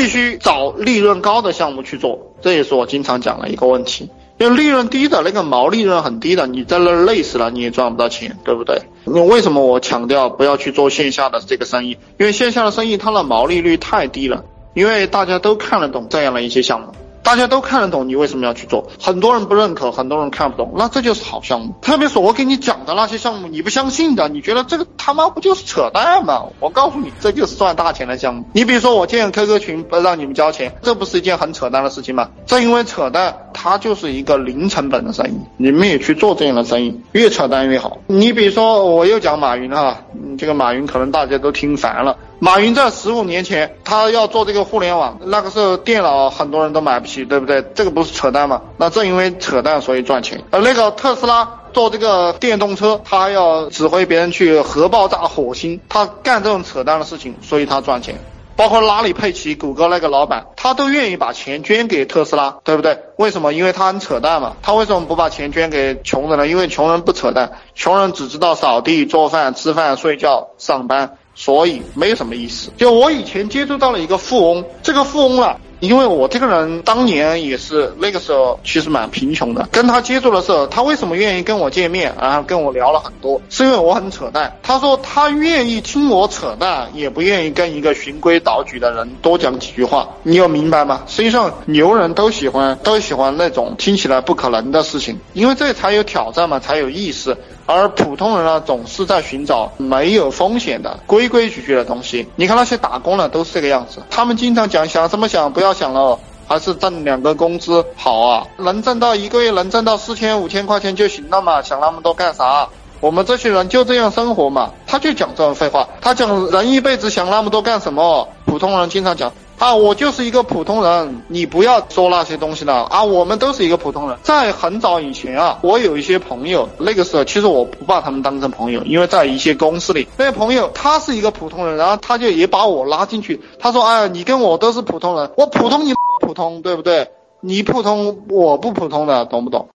必须找利润高的项目去做，这也是我经常讲的一个问题。因为利润低的那个毛利润很低的，你在那累死了，你也赚不到钱，对不对？那为什么我强调不要去做线下的这个生意？因为线下的生意它的毛利率太低了，因为大家都看得懂这样的一些项目。大家都看得懂，你为什么要去做？很多人不认可，很多人看不懂，那这就是好项目。特别是我给你讲的那些项目，你不相信的，你觉得这个他妈不就是扯淡吗？我告诉你，这就是赚大钱的项目。你比如说我建 QQ 群不让你们交钱，这不是一件很扯淡的事情吗？正因为扯淡，它就是一个零成本的生意。你们也去做这样的生意，越扯淡越好。你比如说我又讲马云哈，这个马云可能大家都听烦了。马云在十五年前，他要做这个互联网，那个时候电脑很多人都买不起，对不对？这个不是扯淡吗？那正因为扯淡，所以赚钱。而那个特斯拉做这个电动车，他要指挥别人去核爆炸火星，他干这种扯淡的事情，所以他赚钱。包括拉里·佩奇，谷歌那个老板，他都愿意把钱捐给特斯拉，对不对？为什么？因为他很扯淡嘛。他为什么不把钱捐给穷人呢？因为穷人不扯淡，穷人只知道扫地、做饭、吃饭、睡觉、上班。所以没有什么意思。就我以前接触到了一个富翁，这个富翁啊，因为我这个人当年也是那个时候其实蛮贫穷的。跟他接触的时候，他为什么愿意跟我见面，然后跟我聊了很多？是因为我很扯淡。他说他愿意听我扯淡，也不愿意跟一个循规蹈矩的人多讲几句话。你有明白吗？实际上牛人都喜欢都喜欢那种听起来不可能的事情，因为这才有挑战嘛，才有意思。而普通人呢，总是在寻找没有风险的规规矩矩的东西。你看那些打工的都是这个样子，他们经常讲想什么想，不要要想了，还是挣两个工资好啊，能挣到一个月能挣到四千五千块钱就行了嘛，想那么多干啥？我们这些人就这样生活嘛，他就讲这种废话，他讲人一辈子想那么多干什么？普通人经常讲。啊，我就是一个普通人，你不要说那些东西了啊！我们都是一个普通人。在很早以前啊，我有一些朋友，那个时候其实我不把他们当成朋友，因为在一些公司里，那些朋友他是一个普通人，然后他就也把我拉进去。他说：“哎，你跟我都是普通人，我普通你普通，对不对？你普通我不普通的，懂不懂？”